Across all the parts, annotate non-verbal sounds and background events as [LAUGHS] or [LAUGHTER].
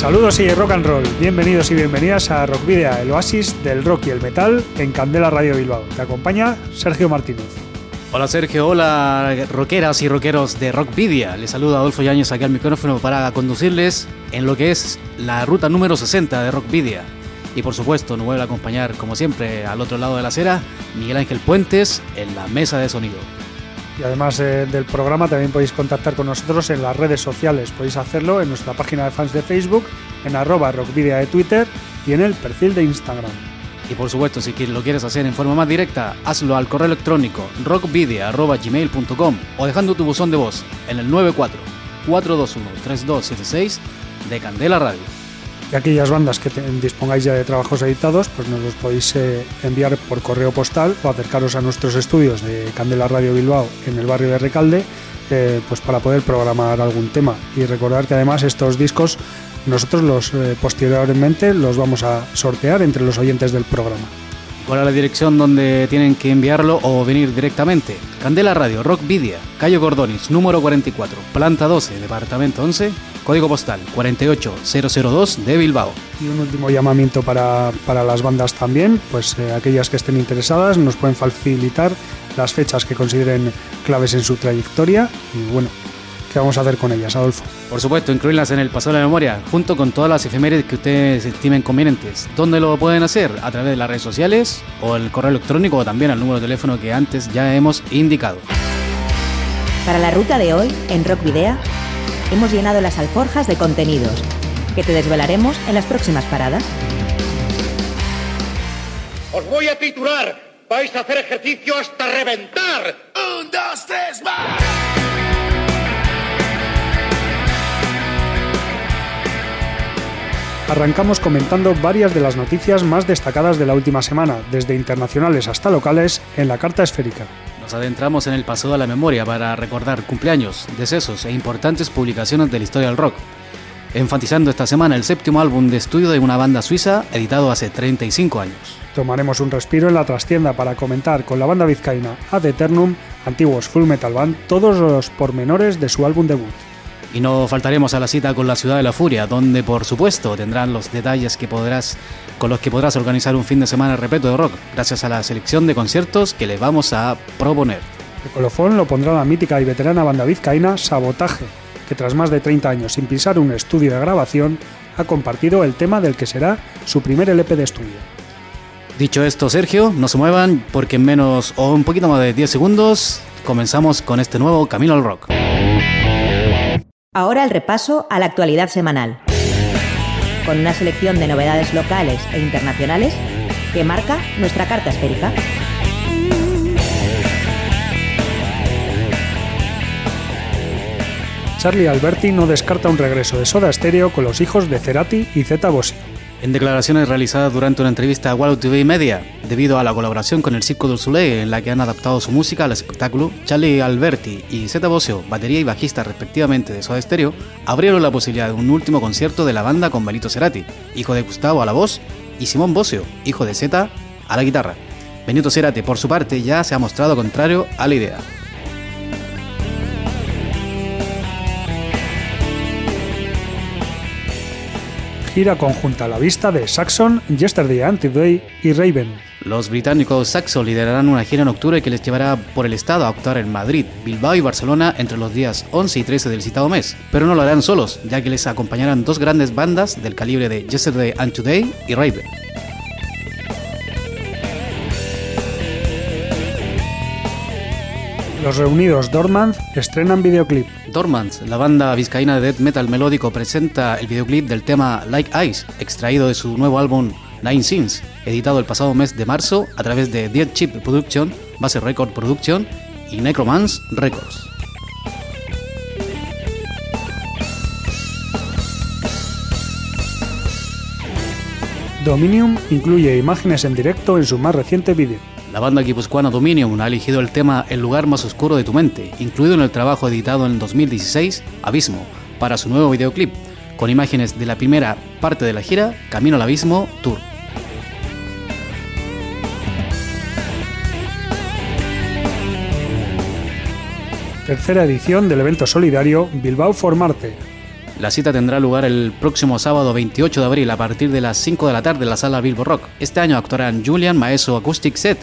Saludos y rock and roll, bienvenidos y bienvenidas a Rock el oasis del rock y el metal en Candela Radio Bilbao. Te acompaña Sergio Martínez. Hola Sergio, hola rockeras y rockeros de Rockvidia. Les saluda Adolfo Yáñez aquí al micrófono para conducirles en lo que es la ruta número 60 de Rockvidia. Y por supuesto, nos vuelve a acompañar, como siempre, al otro lado de la acera, Miguel Ángel Puentes en la mesa de sonido. Y además eh, del programa también podéis contactar con nosotros en las redes sociales. Podéis hacerlo en nuestra página de fans de Facebook, en arroba rockvidia de Twitter y en el perfil de Instagram. Y por supuesto, si lo quieres hacer en forma más directa, hazlo al correo electrónico rockvidia.gmail.com o dejando tu buzón de voz en el 94 421 3276 de Candela Radio y aquellas bandas que dispongáis ya de trabajos editados, pues nos los podéis eh, enviar por correo postal o acercaros a nuestros estudios de Candela Radio Bilbao en el barrio de Recalde, eh, pues para poder programar algún tema. Y recordar que además estos discos nosotros los eh, posteriormente los vamos a sortear entre los oyentes del programa. ¿Cuál la dirección donde tienen que enviarlo o venir directamente? Candela Radio, Rock Vidia, Calle Gordonis, número 44, planta 12, departamento 11, código postal 48002 de Bilbao. Y un último llamamiento para, las bandas también, pues eh, aquellas que estén interesadas nos pueden facilitar las fechas que consideren claves en su trayectoria y bueno, ¿qué vamos a hacer con ellas, Adolfo? Por supuesto, incluirlas en el paso de la memoria, junto con todas las efemérides que ustedes estimen convenientes. ¿Dónde lo pueden hacer? A través de las redes sociales o el correo electrónico o también al número de teléfono que antes ya hemos indicado. Para la ruta de hoy, en Rock Video, hemos llenado las alforjas de contenidos que te desvelaremos en las próximas paradas. Os voy a titular. Vais a hacer ejercicio hasta reventar. Un, dos, tres, más. Arrancamos comentando varias de las noticias más destacadas de la última semana, desde internacionales hasta locales, en la carta esférica. Nos adentramos en el pasado de la memoria para recordar cumpleaños, decesos e importantes publicaciones de la historia del rock, enfatizando esta semana el séptimo álbum de estudio de una banda suiza editado hace 35 años. Tomaremos un respiro en la trastienda para comentar con la banda vizcaína Ad Eternum, antiguos Full Metal Band, todos los pormenores de su álbum debut. Y no faltaremos a la cita con la Ciudad de la Furia, donde por supuesto tendrán los detalles que podrás, con los que podrás organizar un fin de semana repleto de rock, gracias a la selección de conciertos que les vamos a proponer. El colofón lo pondrá la mítica y veterana banda vizcaína Sabotaje, que tras más de 30 años sin pisar un estudio de grabación, ha compartido el tema del que será su primer LP de estudio. Dicho esto, Sergio, no se muevan porque en menos o un poquito más de 10 segundos comenzamos con este nuevo Camino al Rock. Ahora el repaso a la actualidad semanal, con una selección de novedades locales e internacionales que marca nuestra carta esférica. Charlie Alberti no descarta un regreso de Soda Stereo con los hijos de Cerati y Zeta Bossi. En declaraciones realizadas durante una entrevista a Wall TV Media, debido a la colaboración con el Circo del Soleil en la que han adaptado su música al espectáculo, Charlie Alberti y Zeta Bosio, batería y bajista respectivamente de Soda Stereo, abrieron la posibilidad de un último concierto de la banda con Benito Cerati, hijo de Gustavo a la voz, y Simón Bosio, hijo de Zeta, a la guitarra. Benito Cerati, por su parte, ya se ha mostrado contrario a la idea. Gira conjunta a la vista de Saxon, Yesterday Antiday y Raven. Los británicos Saxon liderarán una gira en octubre que les llevará por el estado a actuar en Madrid, Bilbao y Barcelona entre los días 11 y 13 del citado mes. Pero no lo harán solos, ya que les acompañarán dos grandes bandas del calibre de Yesterday and Today y Raven. Los reunidos Dormant estrenan videoclip. Dormant, la banda vizcaína de death metal melódico, presenta el videoclip del tema Like Ice, extraído de su nuevo álbum Nine Sins, editado el pasado mes de marzo a través de Dead Chip Production, Base Record Production y Necromance Records. Dominium incluye imágenes en directo en su más reciente vídeo. La banda guipuzcoana Dominium ha elegido el tema El lugar más oscuro de tu mente, incluido en el trabajo editado en 2016, Abismo, para su nuevo videoclip, con imágenes de la primera parte de la gira, Camino al Abismo Tour. Tercera edición del evento solidario Bilbao for Marte, la cita tendrá lugar el próximo sábado 28 de abril a partir de las 5 de la tarde en la sala Bilbo Rock. Este año actuarán Julian Maeso Acoustic Set,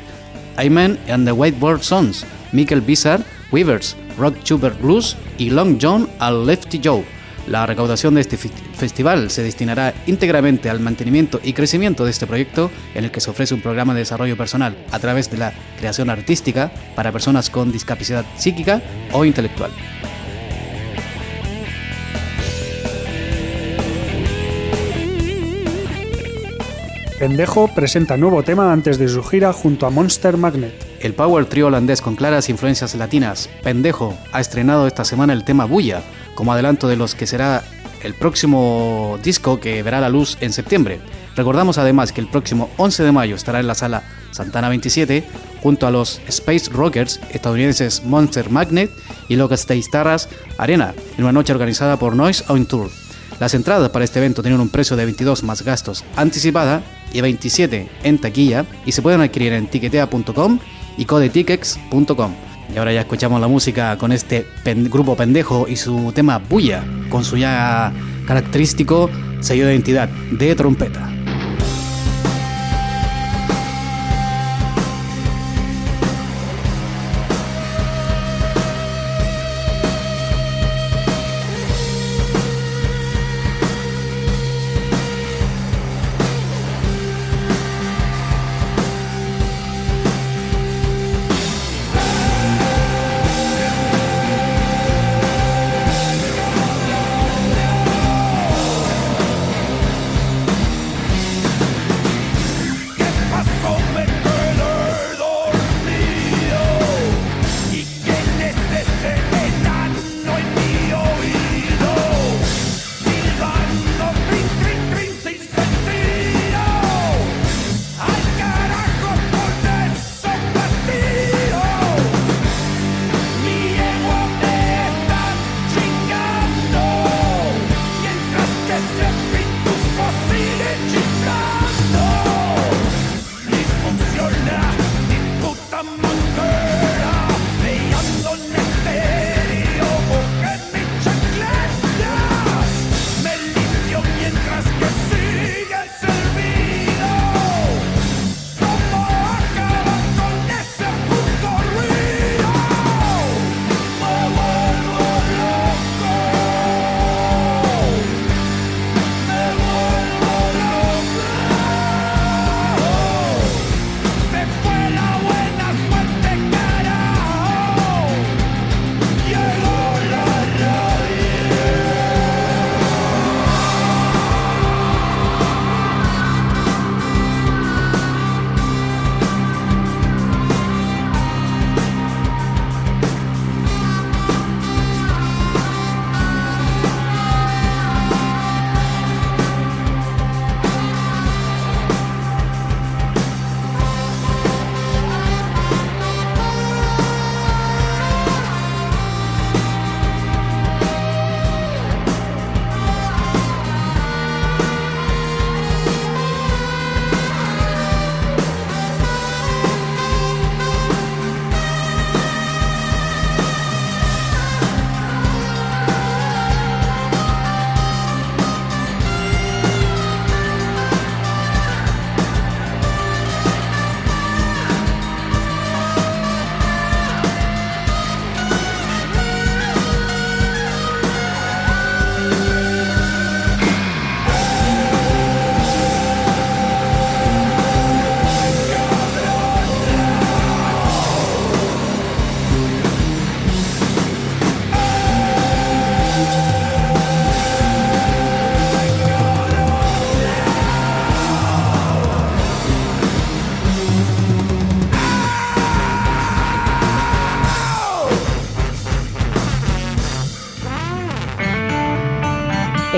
Ayman and the Whiteboard Sons, Michael Bizarre, Weavers, Rock Tuber Blues y Long John al Lefty Joe. La recaudación de este festival se destinará íntegramente al mantenimiento y crecimiento de este proyecto en el que se ofrece un programa de desarrollo personal a través de la creación artística para personas con discapacidad psíquica o intelectual. Pendejo presenta nuevo tema antes de su gira junto a Monster Magnet. El power trio holandés con claras influencias latinas, Pendejo, ha estrenado esta semana el tema Bulla, como adelanto de los que será el próximo disco que verá la luz en septiembre. Recordamos además que el próximo 11 de mayo estará en la sala Santana 27 junto a los Space Rockers estadounidenses Monster Magnet y Locas Starras Arena, en una noche organizada por Noise on Tour. Las entradas para este evento tienen un precio de 22 más gastos anticipada y 27 en taquilla y se pueden adquirir en tiquetea.com y codetickets.com. Y ahora ya escuchamos la música con este grupo pendejo y su tema Bulla, con su ya característico sello de identidad de trompeta.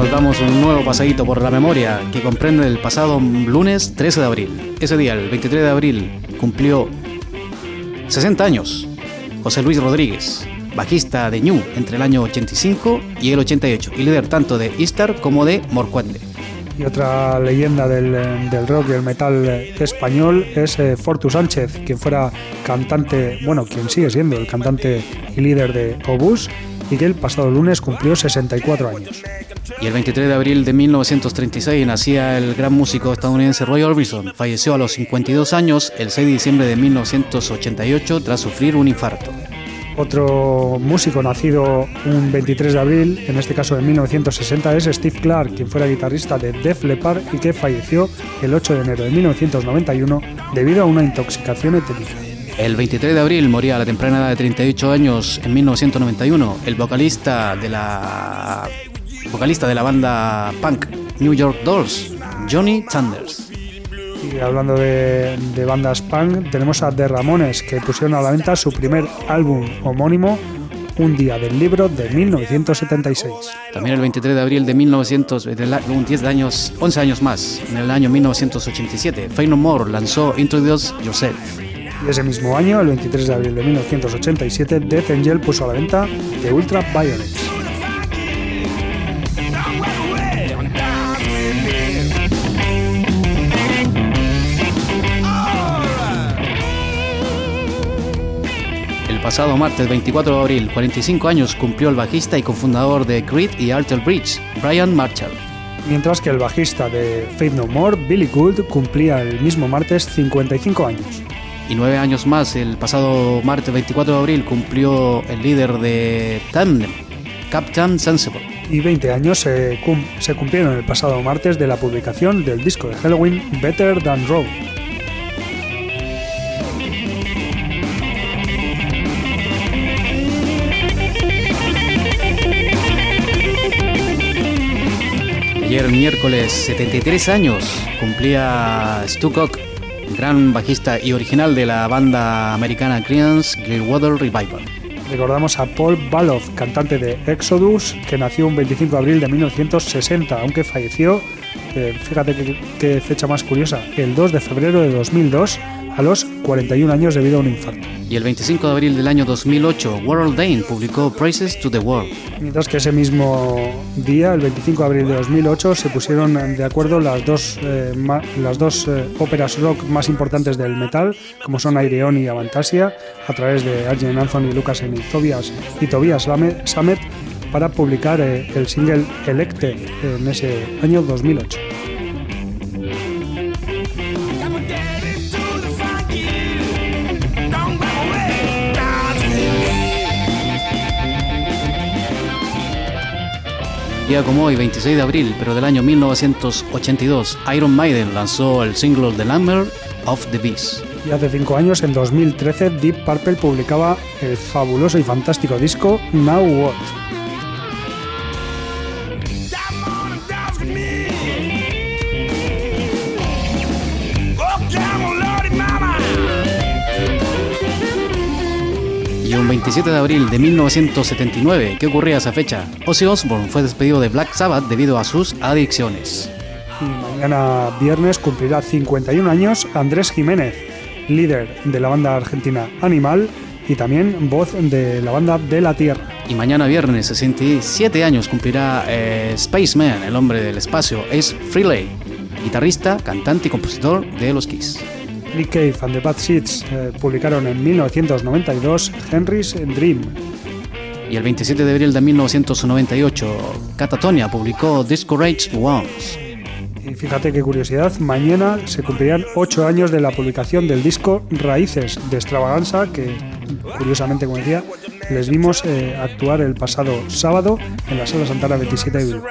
Nos damos un nuevo pasadito por la memoria que comprende el pasado lunes 13 de abril. Ese día, el 23 de abril, cumplió 60 años José Luis Rodríguez, bajista de New entre el año 85 y el 88 y líder tanto de Istar como de Morcuende. Y otra leyenda del, rock y el metal español es eh, Fortu Sánchez, quien fuera cantante, bueno, quien sigue siendo el cantante y líder de Obús y que el pasado lunes cumplió 64 años. Y el 23 de abril de 1936 nacía el gran músico estadounidense Roy Orbison. Falleció a los 52 años el 6 de diciembre de 1988 tras sufrir un infarto. Otro músico nacido un 23 de abril, en este caso en 1960, es Steve Clark, quien fuera guitarrista de Def Leppard y que falleció el 8 de enero de 1991 debido a una intoxicación etílica. El 23 de abril moría a la temprana edad de 38 años en 1991 el vocalista de la vocalista de la banda punk New York Dolls, Johnny Sanders. Y hablando de, bandas punk, tenemos a The Ramones, que pusieron a la venta su primer álbum homónimo, Un día del libro, de 1976. También el 23 de abril de 1900, un 10 años, 11 años más, en el año 1987, Fey No More lanzó Introduce Yourself. Y ese mismo año, el 23 de abril de 1987, Death Angel puso a la venta The Ultra Violence. Pasado martes 24 de abril, 45 años cumplió el bajista y cofundador de Creed y Arthur Bridge, Brian Marshall. Mientras que el bajista de Faith No More, Billy Gould, cumplía el mismo martes 55 años. Y nueve años más, el pasado martes 24 de abril, cumplió el líder de Tandem, Captain Sensible. Y 20 años se, se cumplieron el pasado martes de la publicación del disco de Halloween Better Than Road. Ayer miércoles 73 años cumplía Stu Cook, gran bajista y original de la banda americana Creedence Clearwater Revival. Recordamos a Paul Baloff, cantante de Exodus, que nació un 25 de abril de 1960, aunque falleció, eh, fíjate qué fecha más curiosa, el 2 de febrero de 2002 a los 41 años debido a un infarto. Y el 25 de abril del año 2008, World Dane publicó Praises to the World. Mientras que ese mismo día, el 25 de abril de 2008, se pusieron de acuerdo las dos, eh, las dos eh, óperas rock más importantes del metal, como son Aireon y Avantasia, a través de Arjen Anthony, Lucas y Tobias, y Tobias Samet, para publicar eh, el single Electe en ese año 2008. Día como hoy, 26 de abril, pero del año 1982, Iron Maiden lanzó el single The Number of the Beast. Y hace cinco años, en 2013, Deep Purple publicaba el fabuloso y fantástico disco Now What. 27 de abril de 1979, ¿qué ocurría esa fecha? Ozzy Osbourne fue despedido de Black Sabbath debido a sus adicciones. Y mañana viernes cumplirá 51 años Andrés Jiménez, líder de la banda argentina Animal y también voz de la banda De la Tierra. Y mañana viernes 67 años cumplirá eh, Spaceman, el hombre del espacio, es Freeley, guitarrista, cantante y compositor de Los Kiss. Nick Cave and the Bad Seeds eh, publicaron en 1992 Henry's Dream. Y el 27 de abril de 1998, Catatonia publicó Discourage Ones. Y fíjate qué curiosidad, mañana se cumplirían 8 años de la publicación del disco Raíces de Extravaganza, que curiosamente, como decía, les vimos eh, actuar el pasado sábado en la Sala Santana 27 de abril.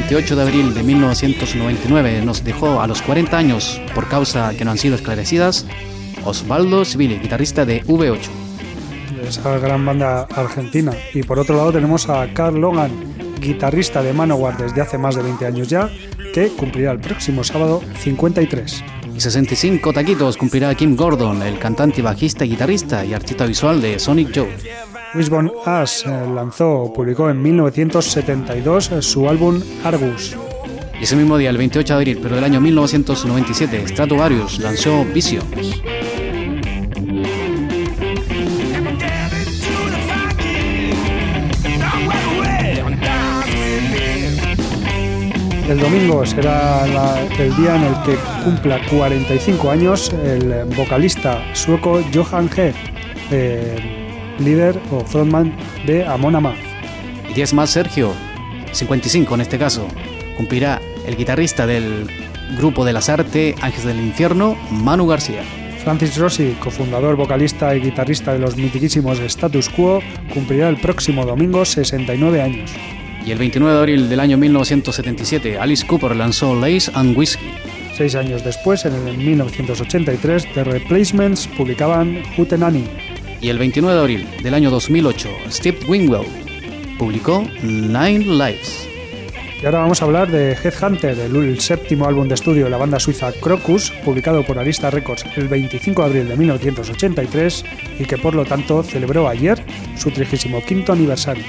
28 de abril de 1999 nos dejó a los 40 años por causa que no han sido esclarecidas Osvaldo Civili, guitarrista de V8. esa gran banda argentina. Y por otro lado tenemos a Carl Logan, guitarrista de Manowar desde hace más de 20 años ya, que cumplirá el próximo sábado 53. Y 65 taquitos cumplirá Kim Gordon, el cantante, bajista, guitarrista y artista visual de Sonic Joe. Wishbone Ash eh, lanzó, publicó en 1972 eh, su álbum Argus. Y ese mismo día, el 28 de abril, pero del año 1997, Stratovarius lanzó Vision. El domingo será el día en el que cumpla 45 años el vocalista sueco Johan He, eh, líder o frontman de Amon Amarth. Y 10 más Sergio, 55 en este caso, cumplirá el guitarrista del grupo de las artes Ángeles del Infierno, Manu García. Francis Rossi, cofundador, vocalista y guitarrista de los mitiquísimos Status Quo, cumplirá el próximo domingo 69 años. Y el 29 de abril del año 1977, Alice Cooper lanzó Lace and Whiskey. Seis años después, en el 1983, The Replacements publicaban Hootenanny. Y el 29 de abril del año 2008, Steve Wingwell publicó Nine Lives. Y ahora vamos a hablar de Headhunter, el, séptimo álbum de estudio de la banda suiza Crocus, publicado por Arista Records el 25 de abril de 1983 y que por lo tanto celebró ayer su 35 aniversario.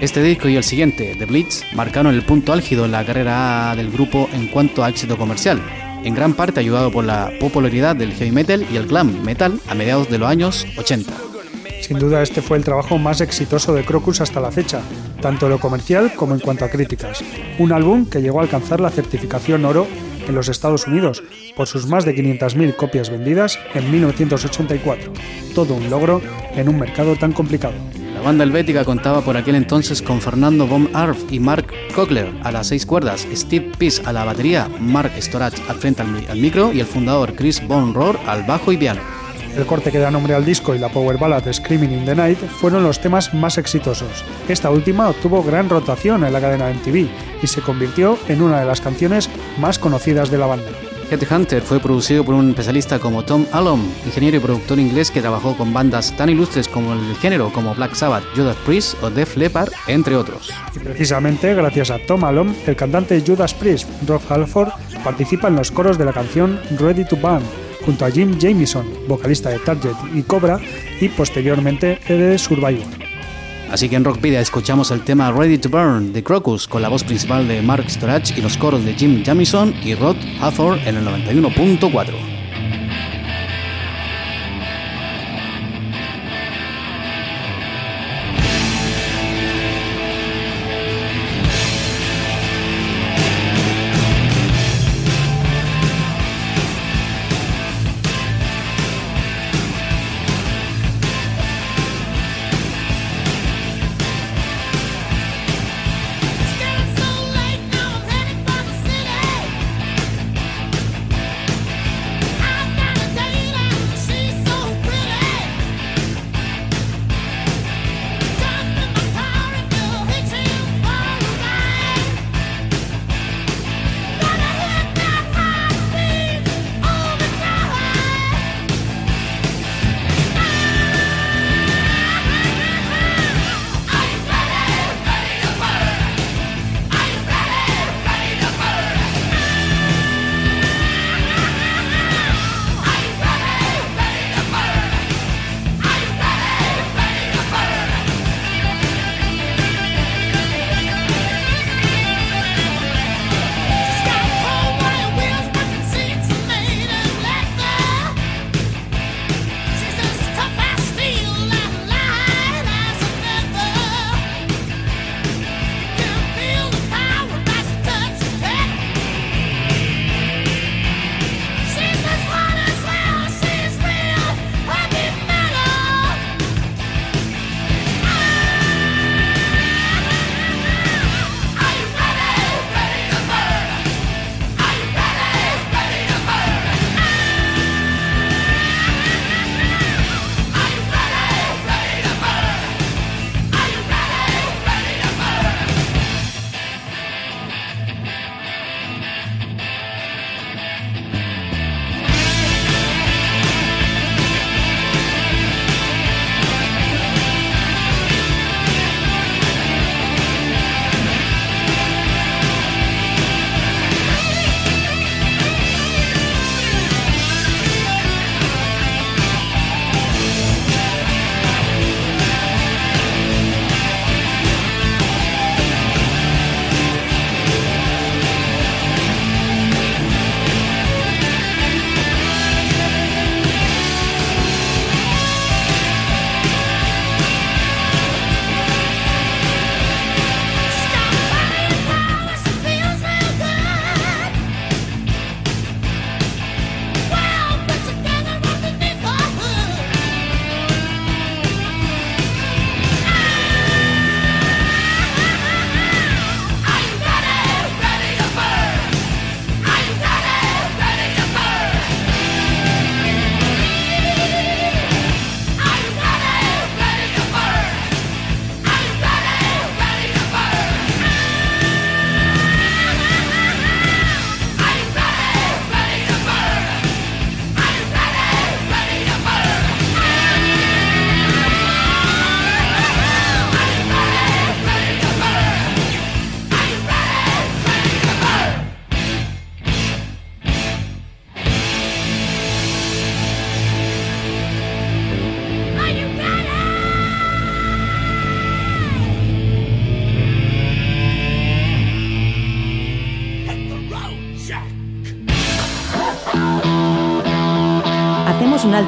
Este disco y el siguiente, The Blitz, marcaron el punto álgido en la carrera del grupo en cuanto a éxito comercial, en gran parte ayudado por la popularidad del heavy metal y el glam metal a mediados de los años 80. Sin duda este fue el trabajo más exitoso de Crocus hasta la fecha, tanto en lo comercial como en cuanto a críticas. Un álbum que llegó a alcanzar la certificación oro en los Estados Unidos por sus más de 500.000 copias vendidas en 1984. Todo un logro en un mercado tan complicado. La banda helvética contaba por aquel entonces con Fernando von Arf y Mark Cochler a las seis cuerdas, Steve Peace a la batería, Mark Storach al frente al, micro y el fundador Chris Von Rohr al bajo y piano. El corte que da nombre al disco y la power ballad Screaming in the Night fueron los temas más exitosos. Esta última obtuvo gran rotación en la cadena MTV y se convirtió en una de las canciones más conocidas de la banda. Hunter fue producido por un especialista como Tom Allom, ingeniero y productor inglés que trabajó con bandas tan ilustres como el género como Black Sabbath, Judas Priest o Def Leppard, entre otros. Y precisamente gracias a Tom Allom, el cantante Judas Priest, Rob Halford, participa en los coros de la canción Ready to Burn, junto a Jim Jamison, vocalista de Target y Cobra, y posteriormente de Survivor. Así que en Rockpedia escuchamos el tema Ready to Burn de Crocus con la voz principal de Mark Storach y los coros de Jim Jamison y Rod Hathor en el 91.4.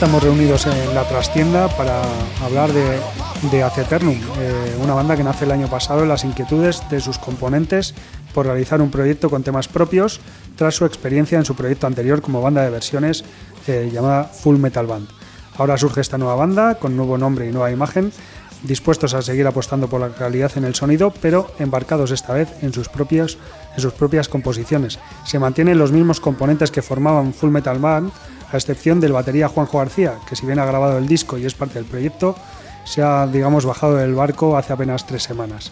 Estamos reunidos en la trastienda para hablar de, de Aceternum, eh, una banda que nace el año pasado en las inquietudes de sus componentes por realizar un proyecto con temas propios tras su experiencia en su proyecto anterior como banda de versiones eh, llamada Full Metal Band. Ahora surge esta nueva banda con nuevo nombre y nueva imagen, dispuestos a seguir apostando por la calidad en el sonido, pero embarcados esta vez en sus propias, en sus propias composiciones. Se mantienen los mismos componentes que formaban Full Metal Band, a excepción del batería Juanjo García, que si bien ha grabado el disco y es parte del proyecto, se ha, digamos, bajado del barco hace apenas tres semanas.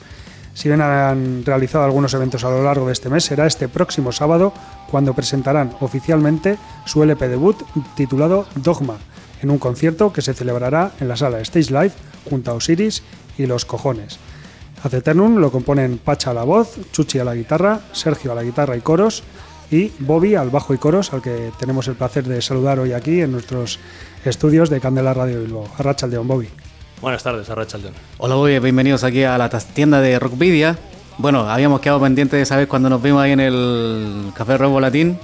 Si bien han realizado algunos eventos a lo largo de este mes, será este próximo sábado cuando presentarán oficialmente su LP debut titulado Dogma, en un concierto que se celebrará en la sala Stage Live junto a Osiris y Los Cojones. Aceternum lo componen Pacha a la voz, Chuchi a la guitarra, Sergio a la guitarra y coros, y Bobby al bajo y coros, al que tenemos el placer de saludar hoy aquí en nuestros estudios de Candela Radio Bilbao. Arrachaldeón, Bobby. Buenas tardes, Arrachaldeón. Hola Bobby, bienvenidos aquí a la tienda de Rockvidia. Bueno, habíamos quedado pendientes de saber cuando nos vimos ahí en el Café Robo Latín.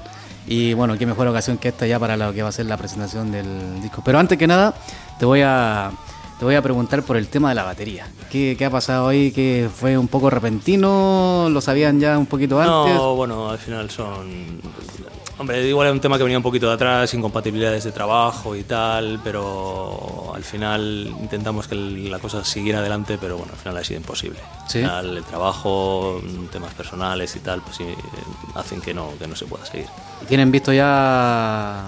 Y bueno, qué mejor ocasión que esta ya para lo que va a ser la presentación del disco. Pero antes que nada, te voy a te voy a preguntar por el tema de la batería. ¿Qué, ha pasado ahí? ¿Que fue un poco repentino? ¿Lo sabían ya un poquito antes? No, bueno, al final son... Hombre, igual es un tema que venía un poquito de atrás, incompatibilidades de trabajo y tal, pero al final intentamos que la cosa siguiera adelante, pero bueno, al final ha sido imposible. ¿Sí? Al final, el trabajo, temas personales y tal, pues sí, hacen que no, que no se pueda seguir. ¿Tienen visto ya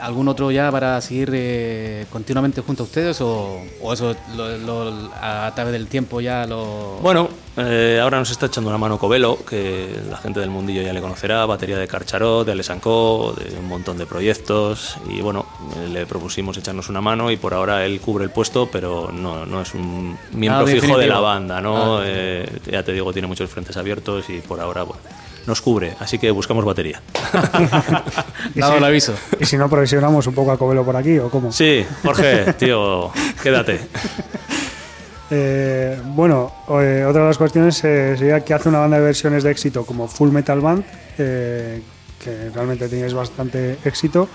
algún otro ya para seguir eh, continuamente junto a ustedes o, eso a través del tiempo ya lo... Bueno, eh, ahora nos está echando una mano Covelo, que la gente del mundillo ya le conocerá, batería de Carcharot, de Alesancó, de un montón de proyectos. Y bueno, eh, le propusimos echarnos una mano y por ahora él cubre el puesto, pero no, no es un miembro fijo de la banda, ¿no? Ah, ya te digo, tiene muchos frentes abiertos y por ahora, bueno nos cubre, así que buscamos batería. [LAUGHS] Dado el aviso. ¿Y si no provisionamos un poco a Covelo por aquí o cómo? Sí, Jorge, tío, quédate. [LAUGHS] Eh, bueno, eh, otra de las cuestiones eh, sería que hace una banda de versiones de éxito como Full Metal Band, que realmente tenéis bastante éxito,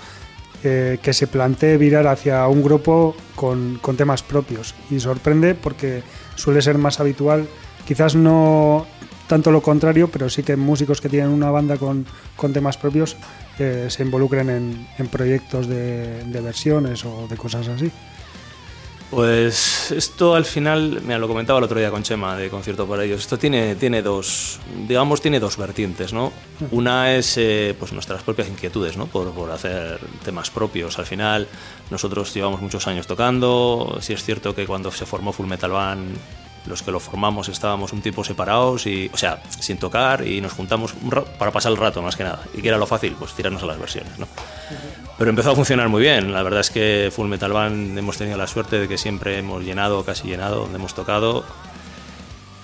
que se plantee virar hacia un grupo con, con temas propios. Y sorprende porque suele ser más habitual, quizás no tanto lo contrario, pero sí que músicos que tienen una banda con, temas propios eh, se involucren en, proyectos de, versiones o de cosas así. Pues esto al final, me lo comentaba el otro día con Chema de concierto para ellos. Esto tiene, tiene dos, digamos, tiene dos vertientes, ¿no? Una es eh, pues nuestras propias inquietudes, ¿no? Por, por, hacer temas propios. Al final, nosotros llevamos muchos años tocando. Sí es cierto que cuando se formó Full Metal Band los que lo formamos estábamos un tiempo separados y, o sea, sin tocar y nos juntamos para pasar el rato más que nada. Y que era lo fácil, pues tirarnos a las versiones, ¿no? Pero empezó a funcionar muy bien. La verdad es que Full Metal Band hemos tenido la suerte de que siempre hemos llenado, casi llenado, donde hemos tocado.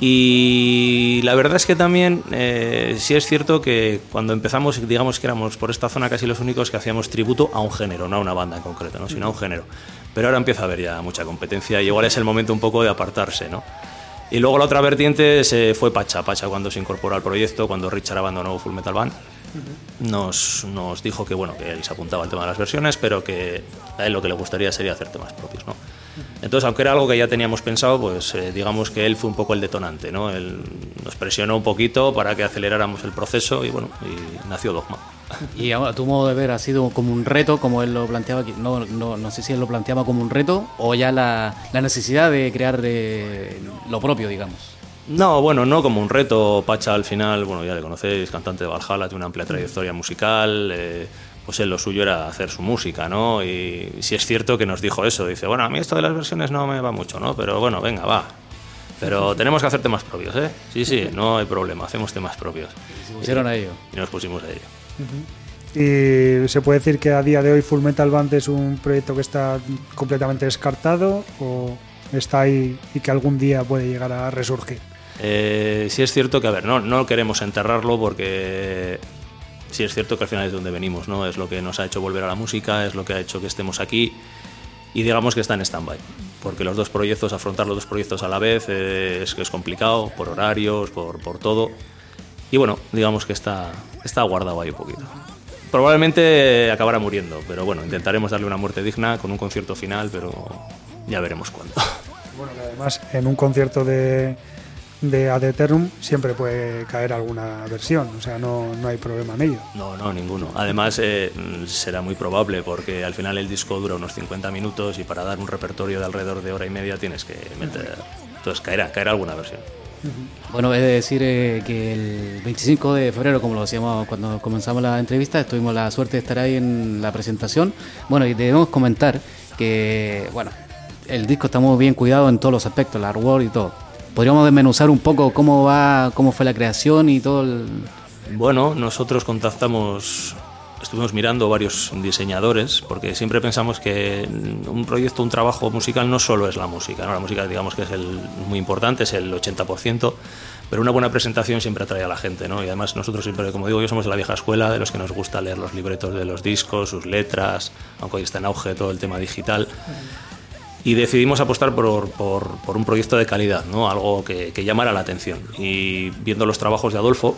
Y la verdad es que también eh, sí es cierto que cuando empezamos, digamos que éramos por esta zona casi los únicos que hacíamos tributo a un género, no a una banda en concreto, ¿no? sino a un género. Pero ahora empieza a haber ya mucha competencia y igual es el momento un poco de apartarse, ¿no? Y luego la otra vertiente se fue Pacha. Pacha cuando se incorporó al proyecto, cuando Richard abandonó Full Metal Band, nos, nos dijo que bueno que él se apuntaba al tema de las versiones, pero que a él lo que le gustaría sería hacer temas propios, ¿no? Entonces, aunque era algo que ya teníamos pensado, pues eh, digamos que él fue un poco el detonante, ¿no? Él nos presionó un poquito para que aceleráramos el proceso y bueno, y nació Dogma. Y a tu modo de ver, ¿ha sido como un reto, como él lo planteaba? No, no, no sé si él lo planteaba como un reto o ya la, la necesidad de crear de lo propio, digamos. No, bueno, no como un reto. Pacha al final, bueno, ya le conocéis, cantante de Valhalla, tiene una amplia trayectoria musical. Eh, pues él lo suyo era hacer su música, ¿no? Y si es cierto que nos dijo eso, dice, bueno, a mí esto de las versiones no me va mucho, ¿no? Pero bueno, venga, va. Pero [LAUGHS] tenemos que hacer temas propios, ¿eh? Sí, sí, no hay problema, hacemos temas propios. Y se pusieron a ello. Y nos pusimos a ello. Y se puede decir que a día de hoy Full Metal Band es un proyecto que está completamente descartado o está ahí y que algún día puede llegar a resurgir. Eh, sí es cierto que, a ver, no, no queremos enterrarlo porque sí es cierto que al final es de donde venimos, ¿no? Es lo que nos ha hecho volver a la música, es lo que ha hecho que estemos aquí y digamos que está en stand-by. Porque los dos proyectos, afrontar los dos proyectos a la vez eh, es es complicado, por horarios, por, por todo. Y bueno, digamos que está, está guardado ahí un poquito. Probablemente acabará muriendo, pero bueno, intentaremos darle una muerte digna con un concierto final, pero ya veremos cuándo. Bueno, además en un concierto de, de Ad Eternum siempre puede caer alguna versión, o sea, no, no hay problema en ello. No, no, ninguno. Además, eh, será muy probable porque al final el disco dura unos 50 minutos y para dar un repertorio de alrededor de hora y media tienes que meter. Entonces caerá, caerá alguna versión. Bueno, he de decir eh, que el 25 de febrero, como lo decíamos cuando comenzamos la entrevista, tuvimos la suerte de estar ahí en la presentación. Bueno, y debemos comentar que, bueno, el disco está muy bien cuidado en todos los aspectos, el artwork y todo. Podríamos desmenuzar un poco cómo va, cómo fue la creación y todo el... Bueno, nosotros contactamos, estuvimos mirando varios diseñadores, porque siempre pensamos que un proyecto, un trabajo musical no solo es la música, ¿no? la música digamos que es el, muy importante, es el 80%, pero una buena presentación siempre atrae a la gente, ¿no? Y además nosotros siempre, como digo, yo somos de la vieja escuela, de los que nos gusta leer los libretos de los discos, sus letras, aunque hoy está en auge todo el tema digital. Y decidimos apostar por, por, por un proyecto de calidad, ¿no? algo que, que llamara la atención. Y viendo los trabajos de Adolfo,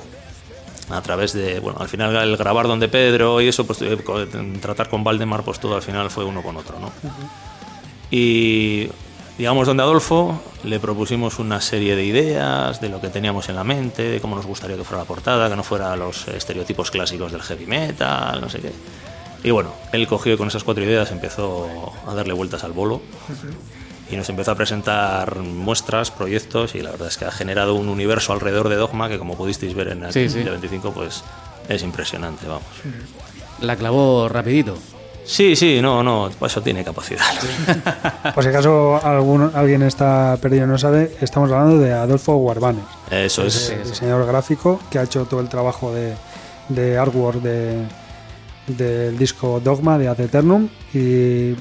a través de, bueno, al final el grabar donde Pedro y eso, pues eh, tratar con Valdemar, pues todo al final fue uno con otro, ¿no? Y digamos donde Adolfo le propusimos una serie de ideas de lo que teníamos en la mente, de cómo nos gustaría que fuera la portada, que no fuera los estereotipos clásicos del heavy metal, no sé qué. Y bueno, él cogió y con esas cuatro ideas empezó a darle vueltas al bolo y nos empezó a presentar muestras, proyectos y la verdad es que ha generado un universo alrededor de Dogma que como pudisteis ver en el Sí, sí. 25 pues es impresionante, vamos. La clavó rapidito. Sí, sí, no, no, eso tiene capacidad. [LAUGHS] Por si acaso algún, alguien está perdido y no sabe, estamos hablando de Adolfo Guarbanes, Eso es. el diseñador gráfico que ha hecho todo el trabajo de, de artwork de, del disco Dogma de Ad Eternum y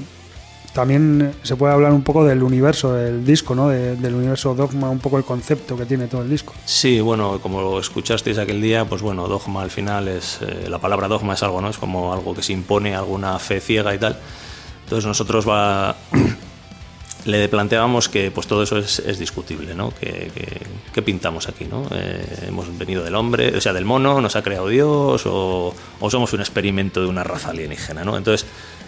también se puede hablar un poco del universo del disco, ¿no? De- del universo Dogma, un poco el concepto que tiene todo el disco. Sí, bueno, como escuchasteis aquel día, pues bueno, dogma al final es, eh, la palabra dogma es algo, ¿no? Es como algo que se impone, alguna fe ciega y tal. Entonces nosotros va, le planteábamos que pues todo eso es, es discutible, ¿no? Que, que- ¿Qué pintamos aquí, no? Eh, hemos venido del hombre, o sea, del mono, nos ha creado Dios o, o somos un experimento de una raza alienígena, ¿no? Entonces,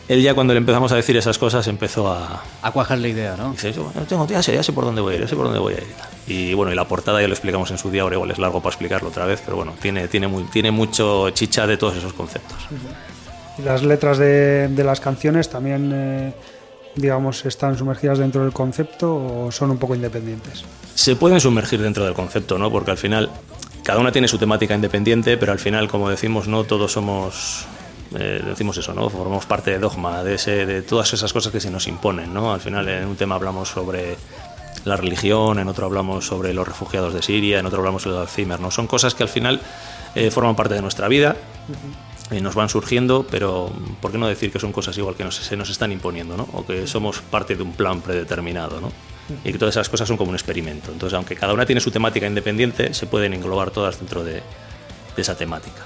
él ya cuando le empezamos a decir esas cosas empezó a, A cuajar la idea, ¿no? Dice, "Yo, bueno, tengo, ya sé, ya sé por dónde voy a ir, ya sé por dónde voy a ir. Y bueno, y la portada ya lo explicamos en su día, ahora igual es largo para explicarlo otra vez, pero bueno, tiene, tiene, muy, tiene mucho chicha de todos esos conceptos. Y las letras de, de las canciones también, eh, digamos, están sumergidas dentro del concepto o son un poco independientes. Se pueden sumergir dentro del concepto, ¿no? Porque al final cada una tiene su temática independiente, pero al final, como decimos, no todos somos eh, decimos eso, ¿no? Formamos parte de dogma, de, ese, de todas esas cosas que se nos imponen, ¿no? Al final en un tema hablamos sobre la religión, en otro hablamos sobre los refugiados de Siria, en otro hablamos sobre el Alzheimer, ¿no? Son cosas que al final eh, forman parte de nuestra vida y nos van surgiendo, pero ¿por qué no decir que son cosas igual que se nos están imponiendo, ¿no? O que somos parte de un plan predeterminado, ¿no? Y que todas esas cosas son como un experimento. Entonces, aunque cada una tiene su temática independiente, se pueden englobar todas dentro de, esa temática.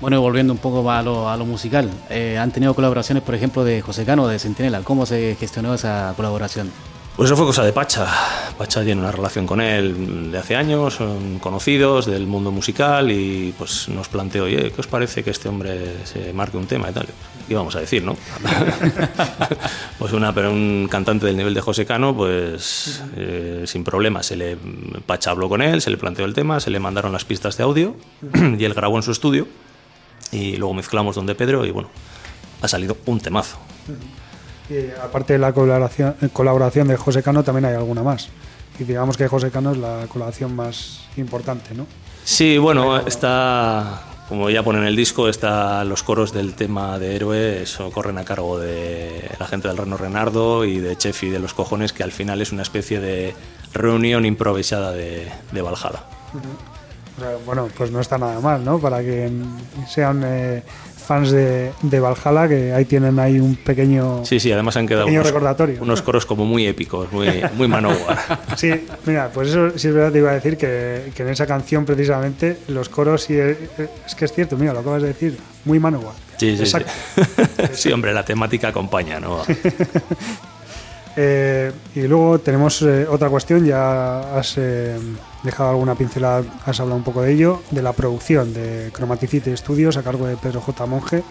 Bueno, y volviendo un poco a lo, musical, eh, han tenido colaboraciones, por ejemplo, de José Cano, de Centinela. ¿Cómo se gestionó esa colaboración? Pues eso fue cosa de Pacha. Pacha tiene una relación con él de hace años, son conocidos del mundo musical y pues nos planteó, oye, ¿qué os parece que este hombre se marque un tema y? Y vamos a decir, ¿no? [LAUGHS] pues una, pero un cantante del nivel de José Cano, pues eh, sin problema, se le, Pacha habló con él, se le planteó el tema, se le mandaron las pistas de audio [CLEARS THROAT] y él grabó en su estudio y luego mezclamos donde Pedro y bueno, ha salido un temazo. Y aparte de la colaboración, colaboración de José Cano, también hay alguna más. Y digamos que José Cano es la colaboración más importante, ¿no? Sí, bueno, está como ya ponen en el disco, está los coros del tema de Héroe, eso corren a cargo de la gente del Reno Renardo y de Chefi de los Cojones, que al final es una especie de reunión improvisada de, de Valhalla. Bueno, pues no está nada mal, ¿no? Para que sean eh, fans de, de, Valhalla, que ahí tienen ahí un pequeño, sí, sí, además han quedado unos, recordatorio. unos coros como muy épicos, muy, [LAUGHS] muy manowar. sí, mira, pues eso sí es verdad, te iba a decir que, que en esa canción precisamente los coros, sí, es, es que es cierto, mira, lo acabas de decir, muy manowar. Sí, sí, sí. [LAUGHS] sí, hombre, la temática acompaña, ¿no? [LAUGHS] Eh, y luego tenemos eh, otra cuestión, ya has eh, dejado alguna pincelada, has hablado un poco de ello, de la producción de Chromaticity Studios a cargo de Pedro J. Monge,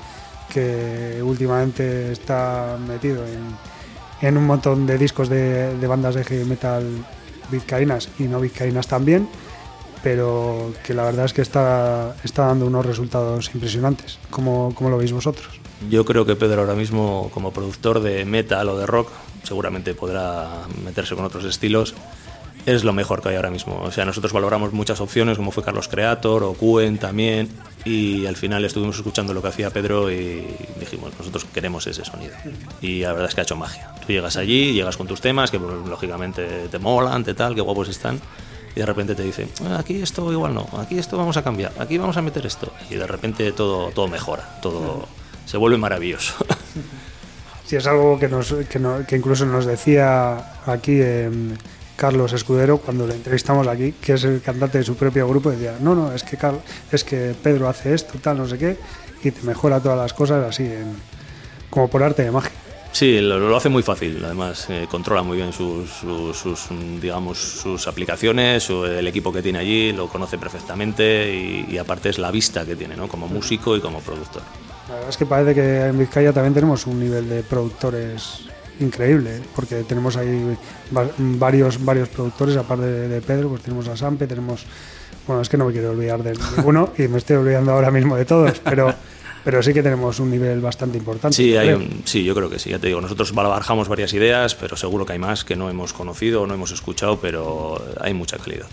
que últimamente está metido en, en un montón de discos de, de, bandas de heavy metal vizcaínas y no vizcaínas también, pero que la verdad es que está, está dando unos resultados impresionantes. ¿Cómo, ¿Cómo lo veis vosotros? Yo creo que Pedro ahora mismo, como productor de metal o de rock, seguramente podrá meterse con otros estilos, es lo mejor que hay ahora mismo. O sea, nosotros valoramos muchas opciones, como fue Carlos Creator o Cuen también, y al final estuvimos escuchando lo que hacía Pedro y dijimos, nosotros queremos ese sonido. Y la verdad es que ha hecho magia. Tú llegas allí, llegas con tus temas, que pues, lógicamente te molan, te tal, qué guapos están, y de repente te dicen, ah, aquí esto igual no, aquí esto vamos a cambiar, aquí vamos a meter esto. Y de repente todo, todo mejora, todo se vuelve maravilloso. [LAUGHS] Sí, es algo que, nos, que, que incluso nos decía aquí Carlos Escudero cuando le entrevistamos aquí, que es el cantante de su propio grupo, decía, no, no, es que, Carl, es que Pedro hace esto, tal, no sé qué, y te mejora todas las cosas así, en, como por arte de magia. Sí, lo, lo, hace muy fácil. Además, eh, controla muy bien sus, sus, sus, digamos, sus aplicaciones, el equipo que tiene allí, lo conoce perfectamente y, y, aparte es la vista que tiene, ¿no? Como músico y como productor. La verdad es que parece que en Vizcaya también tenemos un nivel de productores increíble, porque tenemos ahí varios, varios productores, aparte de, de Pedro, pues tenemos a Sampe, tenemos... Bueno, es que no me quiero olvidar de ninguno y me estoy olvidando ahora mismo de todos, pero [LAUGHS] pero sí que tenemos un nivel bastante importante. Sí, hay un, sí, yo creo que sí. Ya te digo, nosotros barajamos varias ideas, pero seguro que hay más que no hemos conocido o no hemos escuchado, pero hay mucha calidad.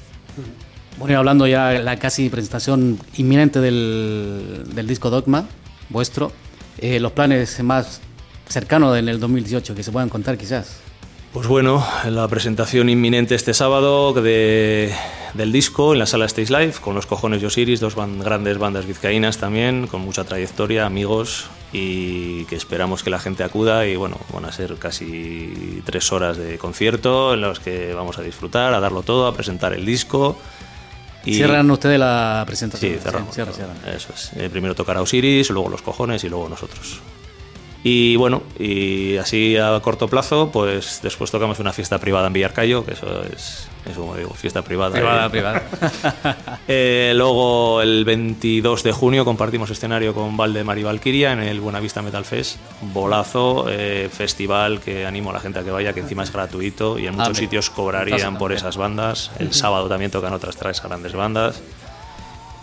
Bueno, y hablando ya de la casi presentación inminente del, del disco Dogma, vuestro, eh, los planes más cercanos en el 2018 que se puedan contar quizás. Pues bueno, la presentación inminente este sábado de, del disco en la sala Stage Live con los cojones y Osiris, dos ban grandes bandas vizcaínas también, con mucha trayectoria, amigos y que esperamos que la gente acuda y bueno, van a ser casi tres horas de concierto en los que vamos a disfrutar, a darlo todo, a presentar el disco. Y cierran ustedes la presentación. Sí, cerramos. Sí, cierran, cierran. Eso es. Eh, primero tocará Osiris, luego los cojones y luego nosotros. Y bueno, y así a corto plazo, pues después tocamos una fiesta privada en Villarcayo, que eso es, es como digo, fiesta privada. Privada, privada. [LAUGHS] eh, luego el 22 de junio compartimos escenario con Valdemar y Valkyria en el Buenavista Metal Fest. Bolazo, eh, festival que animo a la gente a que vaya, que encima es gratuito y en muchos ah, sitios cobrarían por esas bandas. El sábado también tocan otras tres grandes bandas.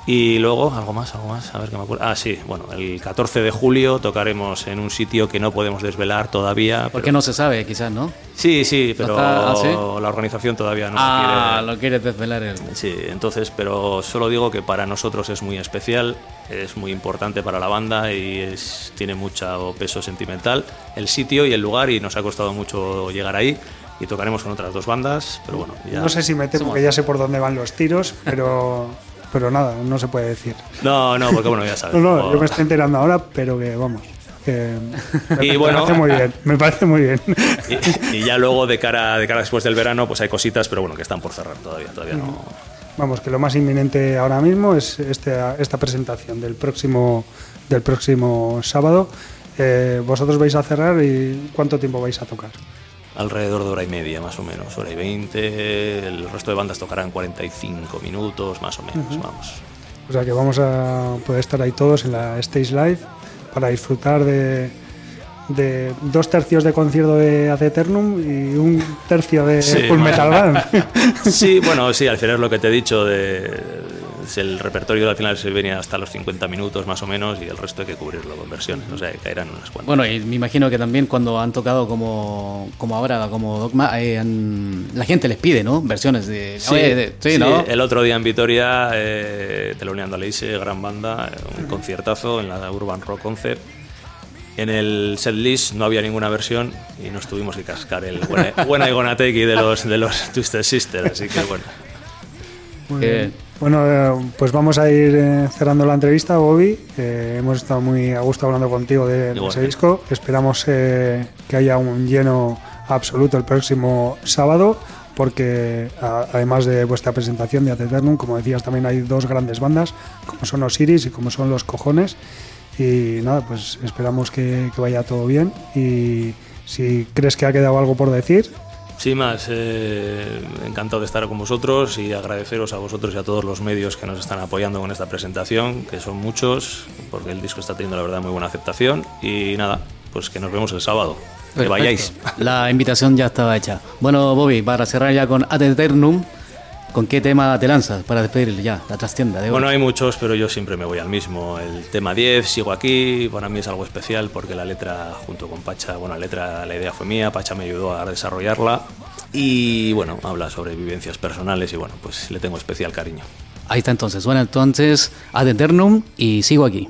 Y luego, algo más, algo más, a ver qué me acuerdo. Ah, sí, bueno, el 14 de julio tocaremos en un sitio que no podemos desvelar todavía. Porque pero... no se sabe, quizás, ¿no? Sí, sí, pero ¿Ah, ¿sí? la organización todavía no ah, lo quiere. lo quiere desvelar él. Sí, entonces, pero solo digo que para nosotros es muy especial, es muy importante para la banda y es, tiene mucho peso sentimental el sitio y el lugar y nos ha costado mucho llegar ahí y tocaremos con otras dos bandas, pero bueno, ya... No sé si me temo que ya sé por dónde van los tiros, pero pero nada, no se puede decir. No, no, porque bueno, ya sabes. [LAUGHS] no, no, yo me estoy enterando ahora, pero que vamos. Que me, y bueno, parece muy bien, me parece muy bien. Y, y, ya luego de cara, de cara después del verano, pues hay cositas, pero bueno, que están por cerrar todavía, todavía no. Vamos, que lo más inminente ahora mismo es este, esta presentación del próximo, del próximo sábado. Eh, vosotros vais a cerrar y ¿cuánto tiempo vais a tocar? Alrededor de hora y media más o menos, hora y veinte, el resto de bandas tocarán 45 minutos más o menos, uh -huh. vamos. O sea que vamos a poder estar ahí todos en la Stage Live para disfrutar de, de dos tercios de concierto de Ad Eternum y un tercio de sí, Full Metal Band. [LAUGHS] sí, bueno, sí, al final es lo que te he dicho de el repertorio al final se venía hasta los 50 minutos más o menos y el resto hay que cubrirlo con versiones, o sea, caerán unas cuantas. Bueno, y me imagino que también cuando han tocado como, como ahora, como Dogma, eh, la gente les pide, ¿no? Versiones de... Sí, ¿no? el otro día en Vitoria, eh, Teloneando a Leise, gran banda, un conciertazo en la Urban Rock Concept en el setlist no había ninguna versión y nos tuvimos que cascar el buena Igonateki de los, de los Twisted Sisters, así que bueno. Eh, bueno, eh, pues vamos a ir eh, cerrando la entrevista, Bobby. hemos estado muy a gusto hablando contigo de, ese disco. Esperamos que haya un lleno absoluto el próximo sábado, porque además de vuestra presentación de Eternum, como decías, también hay dos grandes bandas, como son Osiris y como son Los Cojones. Y nada, pues esperamos que, vaya todo bien. Y si crees que ha quedado algo por decir, Sí, más, eh, encantado de estar con vosotros y agradeceros a vosotros y a todos los medios que nos están apoyando con esta presentación, que son muchos, porque el disco está teniendo la verdad muy buena aceptación. Y nada, pues que nos vemos el sábado. Que vayáis. La invitación ya estaba hecha. Bueno, Bobby, para cerrar ya con Ad Eternum, ¿Con qué tema te lanzas para despedir ya la trastienda de Bueno, hay muchos, pero yo siempre me voy al mismo. El tema 10, sigo aquí, para mí es algo especial porque la letra junto con Pacha, bueno, la letra, la idea fue mía, Pacha me ayudó a desarrollarla y bueno, habla sobre vivencias personales y bueno, pues le tengo especial cariño. Ahí está entonces, bueno, entonces Ad Eternum y sigo aquí.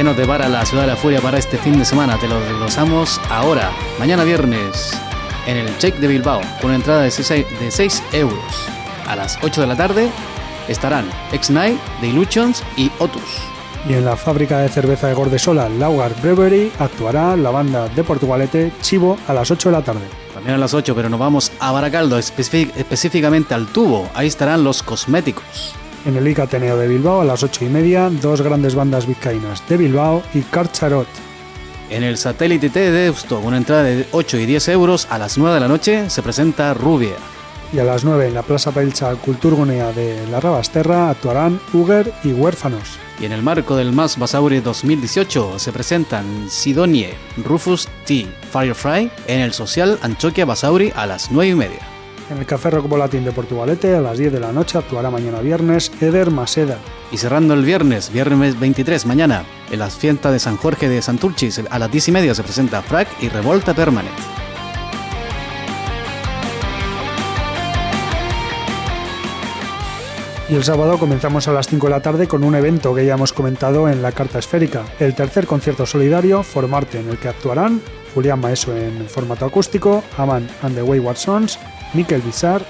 ¿Y qué nos depara la Ciudad de la Furia para este fin de semana? Te lo desglosamos ahora, mañana viernes, en el Check de Bilbao, con una entrada de 6, de 6 euros. A las 8 de la tarde estarán X-Night, The Illusions y Otus. Y en la fábrica de cerveza de Gordesola, Laugar Brewery, actuará la banda de Portugalete Chivo a las 8 de la tarde. También a las 8, pero nos vamos a Baracaldo, específicamente al tubo. Ahí estarán los cosméticos en el ICA de Bilbao a las 8 y media, dos grandes bandas vizcaínas de Bilbao y Carcharot. En el satélite T de Deusto, una entrada de 8 y 10 euros, a las 9 de la noche se presenta Rubia. Y a las 9 en la Plaza Pelcha Culturgunea de la Rabasterra actuarán Uger y Huérfanos. Y en el marco del Más Basauri 2018 se presentan Sidonie, Rufus T, Firefly en el Social Anchoquia Basauri a las 9 y media. En el Café Rock Volatín de Portugalete a las 10 de la noche actuará mañana viernes Eder Maseda. Y cerrando el viernes, viernes 23, mañana, en las fiestas de San Jorge de Santurchis, a las 10 y media se presenta Frac y Revolta Permanent. Y el sábado comenzamos a las 5 de la tarde con un evento que ya hemos comentado en la carta esférica, el tercer concierto solidario Formarte, en el que actuarán Julián Maeso en formato acústico, Aman and the Wayward Sons, Mikel Bizarre,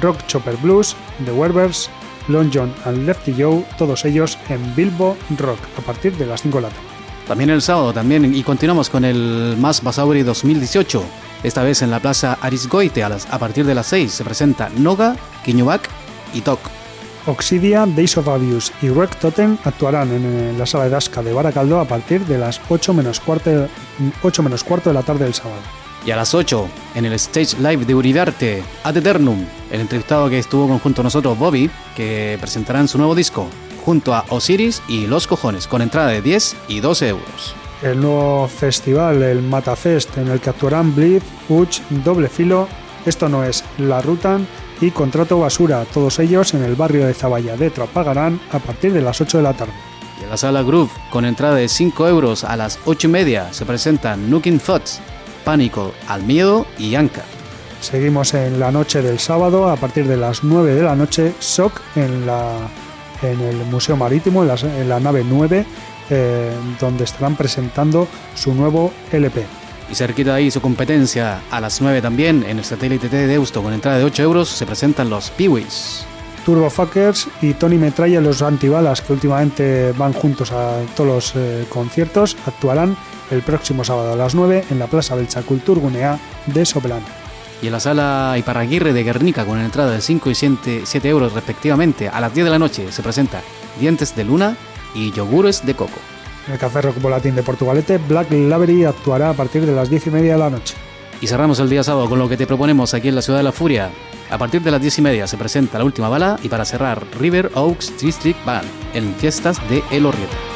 Rock Chopper Blues, The Werbers, Lon John and Lefty Joe, todos ellos en Bilbo Rock a partir de las 5 de la tarde. También el sábado, también, y continuamos con el Más Basauri 2018. Esta vez en la plaza Arisgoite a, las, a partir de las 6 se presenta Noga, Quiñubac y Tok. Oxidia, Days of Abuse y Wreck Totem actuarán en la sala de Dasca de Baracaldo a partir de las 8 menos, cuarto, 8 menos cuarto de la tarde del sábado. Y a las 8, en el Stage Live de Uridarte, Ad Eternum, el entrevistado que estuvo junto a nosotros, Bobby, que presentarán su nuevo disco, junto a Osiris y Los Cojones, con entrada de 10 y 12 euros. El nuevo festival, el Matafest, en el que actuarán Bleed, Uch, Doble Filo, Esto no es La Rutan y Contrato Basura, todos ellos en el barrio de Zaballa de Trapagarán a partir de las 8 de la tarde. Y en la sala Groove, con entrada de 5 euros a las 8 y media, se presentan Nooking Thoughts, Pánico al Miedo y Anka. Seguimos en la noche del sábado, a partir de las 9 de la noche, SOC en, la, en el Museo Marítimo, en la, en la nave 9, eh, donde estarán presentando su nuevo LP. Y cerquita de ahí su competencia, a las 9 también, en el satélite T de Deusto, con entrada de 8 euros, se presentan los Peewees. Turbo Fuckers y Tony Metralla, los antibalas que últimamente van juntos a todos los eh, conciertos, actuarán el próximo sábado a las 9 en la Plaza Belcha Culturgunea de Sopelán. Y en la sala Iparraguirre de Guernica, con entrada de 5 y 7, 7 euros respectivamente, a las 10 de la noche se presenta Dientes de Luna y Yogures de Coco. En el Café Rock Volatín de Portugalete, Black Lavery actuará a partir de las 10 y media de la noche. Y cerramos el día sábado con lo que te proponemos aquí en la Ciudad de la Furia. A partir de las 10 y media se presenta la última bala y para cerrar River Oaks District Band en fiestas de El Orrieta.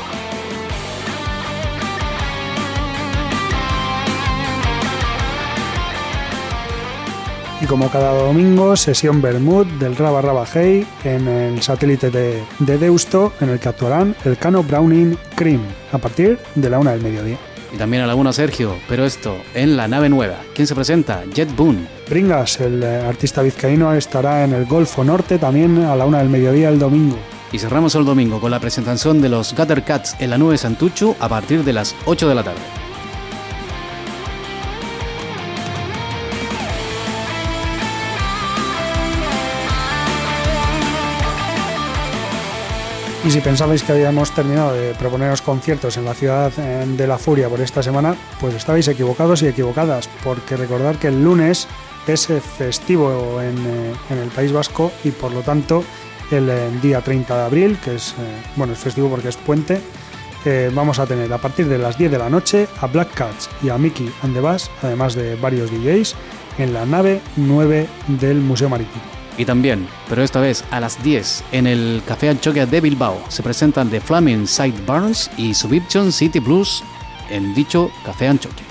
Como cada domingo, sesión Bermud del Raba Raba Hey en el satélite de, de Deusto, en el que actuarán el Cano Browning Cream a partir de la una del mediodía. Y también a Laguna Sergio, pero esto en la nave nueva. ¿Quién se presenta? Jet Boone. Bringas, el eh, artista vizcaíno, estará en el Golfo Norte también a la una del mediodía el domingo. Y cerramos el domingo con la presentación de los Gutter Cats en la nube Santucho a partir de las 8 de la tarde. Y si pensabais que habíamos terminado de proponeros conciertos en la ciudad eh, de la furia por esta semana, pues estabais equivocados y equivocadas, porque recordar que el lunes es eh, festivo en, eh, en el País Vasco y por lo tanto el día 30 de abril, que es, bueno, es festivo porque es puente, vamos a tener a partir de las 10 de la noche a Black Cats y a Mickey and the Bass, además de varios DJs, en la nave 9 del Museo Marítimo. Y también, pero esta vez a las 10, en el Café Anchoquia de Bilbao, se presentan The Flaming Sideburns y Subiption City Blues en dicho Café Anchoquia.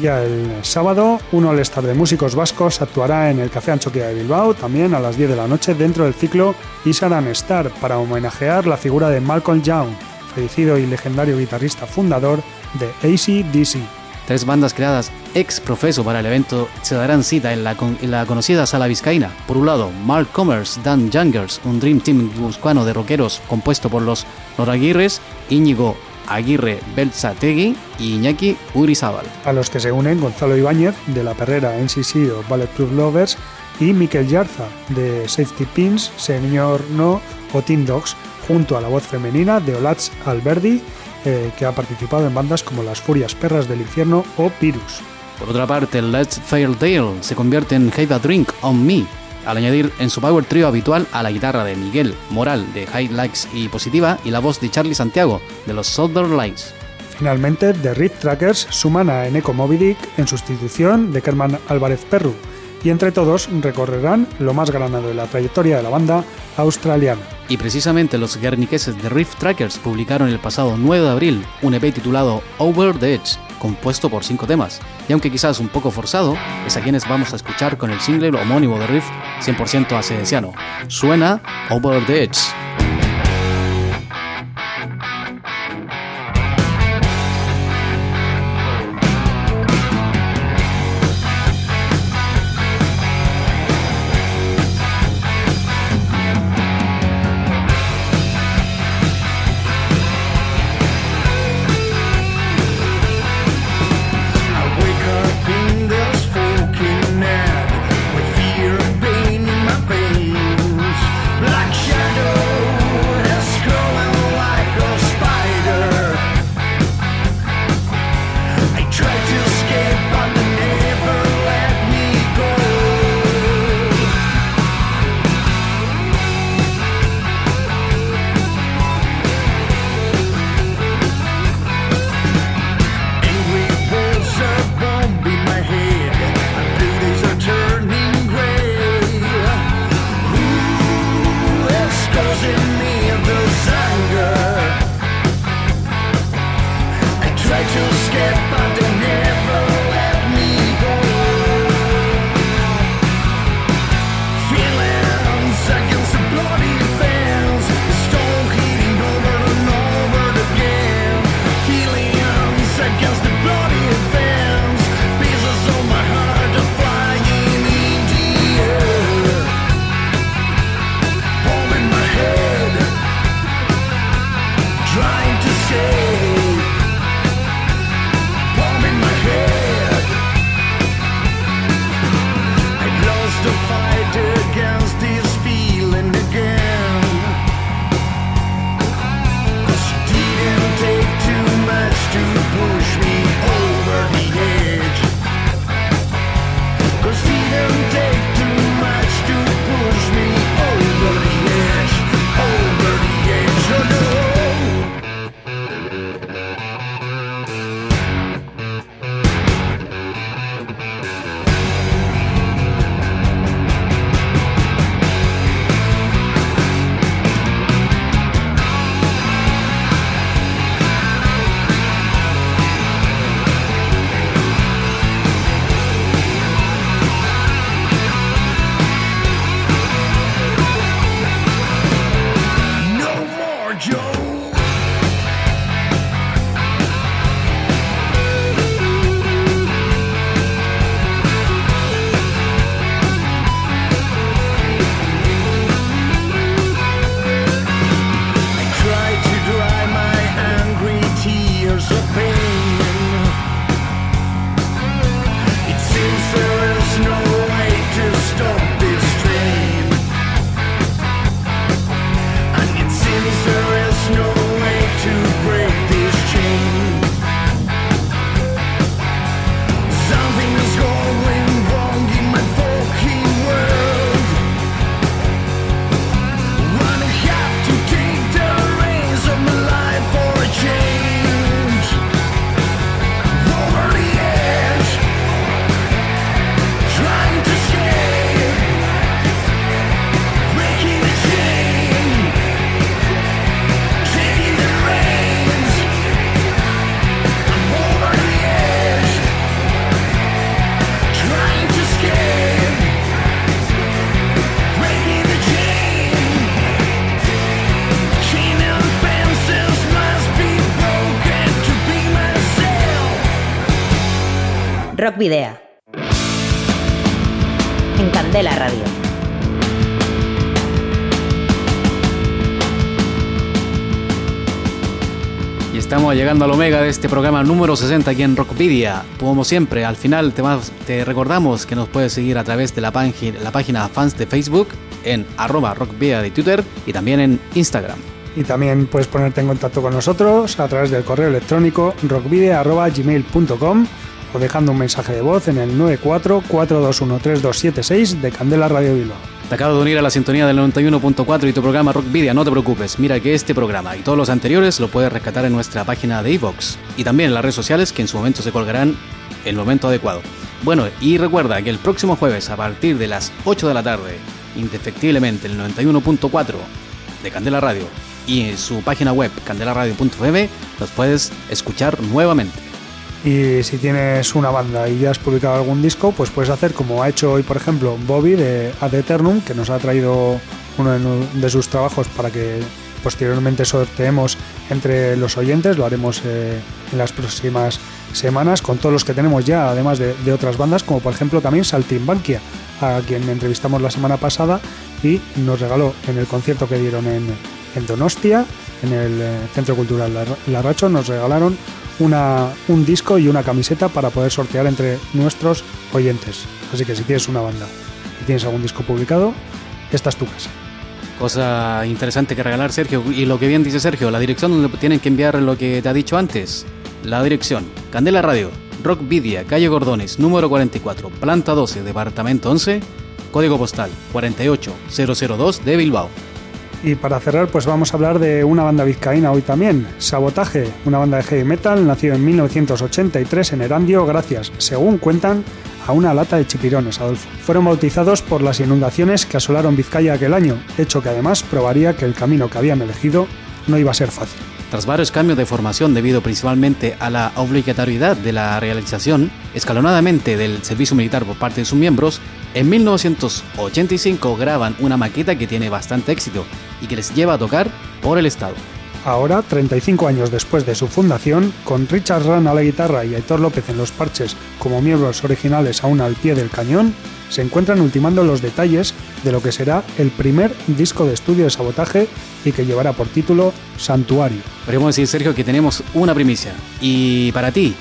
Ya el sábado, un all-star de músicos vascos actuará en el Café Anchoquia de Bilbao, también a las 10 de la noche, dentro del ciclo Isaran Star, para homenajear la figura de Malcolm Young, fallecido y legendario guitarrista fundador de ACDC. Tres bandas creadas ex profeso para el evento se darán cita en la, la conocida sala vizcaína. Por un lado, Mark Commerce, Dan Youngers, un Dream Team guipuzcoano de rockeros compuesto por los Noraguirres, Íñigo Aguirre Belzategui y Iñaki Urizábal. a los que se unen Gonzalo Ibáñez de la perrera NCC o Bulletproof Lovers y Miquel Yarza de Safety Pins, Señor No o Teen Dogs, junto a la voz femenina de Olatz Alberdi, eh, que ha participado en bandas como Las Furias Perras del Infierno o Virus. Por otra parte, Let's Fair Dale se convierte en Have a Drink on Me, al añadir en su power trio habitual a la guitarra de Miguel Moral de High Likes y Positiva y la voz de Charlie Santiago de los Southern Lights. Finalmente, The Riff Trackers suman a Eneco Moby Dick en sustitución de Kerman Álvarez Perru y entre todos recorrerán lo más granado de la trayectoria de la banda australiana. Y precisamente los guerniqueses de Riff Trackers publicaron el pasado 9 de abril un EP titulado Over the Edge, compuesto por cinco temas, y aunque quizás un poco forzado, es a quienes vamos a escuchar con el single homónimo de Riff 100% acedesiano. Suena Over the Edge. En Candela Radio. Y estamos llegando al omega de este programa número 60 aquí en Rockpedia. Como siempre, al final te, te recordamos que nos puedes seguir a través de la, página, la página fans de Facebook en arroba rockpedia de Twitter y también en Instagram. Y también puedes ponerte en contacto con nosotros a través del correo electrónico rockvidia.gmail.com dejando un mensaje de voz en el 944213276 de Candela Radio Bilbao. Te acabo de unir a la sintonía del 91.4 y tu programa Rock Video, no te preocupes, mira que este programa y todos los anteriores lo puedes rescatar en nuestra página de iVox y también en las redes sociales que en su momento se colgarán en el momento adecuado. Bueno, y recuerda que el próximo jueves a partir de las 8 de la tarde, indefectiblemente el 91.4 de Candela Radio y en su página web candelaradio.fm los puedes escuchar nuevamente. Y si tienes una banda y ya has publicado algún disco, pues puedes hacer como ha hecho hoy, por ejemplo, Bobby de Ad Eternum, que nos ha traído uno de sus trabajos para que posteriormente sorteemos entre los oyentes. Lo haremos eh, en las próximas semanas con todos los que tenemos ya, además de, otras bandas, como por ejemplo también Saltimbanquia, a quien entrevistamos la semana pasada y nos regaló en el concierto que dieron en, en Donostia, en el eh, Centro Cultural Larracho, nos regalaron una, un disco y una camiseta para poder sortear entre nuestros oyentes. Así que si tienes una banda y tienes algún disco publicado, esta es tu casa. Cosa interesante que regalar, Sergio. Y lo que bien dice Sergio, la dirección donde tienen que enviar lo que te ha dicho antes. La dirección, Candela Radio, Rock Vidia, calle Gordones, número 44, planta 12, departamento 11, código postal 48002 de Bilbao. Y para cerrar, pues vamos a hablar de una banda vizcaína hoy también, Sabotaje, una banda de heavy metal nacido en 1983 en Erandio gracias, según cuentan, a una lata de chipirones, Adolfo. Fueron bautizados por las inundaciones que asolaron Vizcaya aquel año, hecho que además probaría que el camino que habían elegido no iba a ser fácil. Tras varios cambios de formación debido principalmente a la obligatoriedad de la realización escalonadamente del servicio militar por parte de sus miembros, en 1985 graban una maqueta que tiene bastante éxito y que les lleva a tocar por el Estado. Ahora, 35 años después de su fundación, con Richard Run a la guitarra y Aitor López en los parches como miembros originales aún al pie del cañón, se encuentran ultimando los detalles de lo que será el primer disco de estudio de sabotaje y que llevará por título Santuario. Podríamos decir, Sergio, que tenemos una primicia. Y para ti,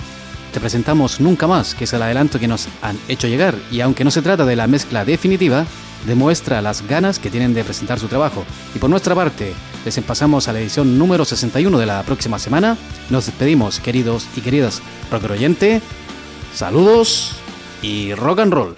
te presentamos Nunca Más, que es el adelanto que nos han hecho llegar. Y aunque no se trata de la mezcla definitiva, demuestra las ganas que tienen de presentar su trabajo. Y por nuestra parte, les empasamos a la edición número 61 de la próxima semana. Nos despedimos, queridos y queridas rocker oyente. Saludos y rock and roll.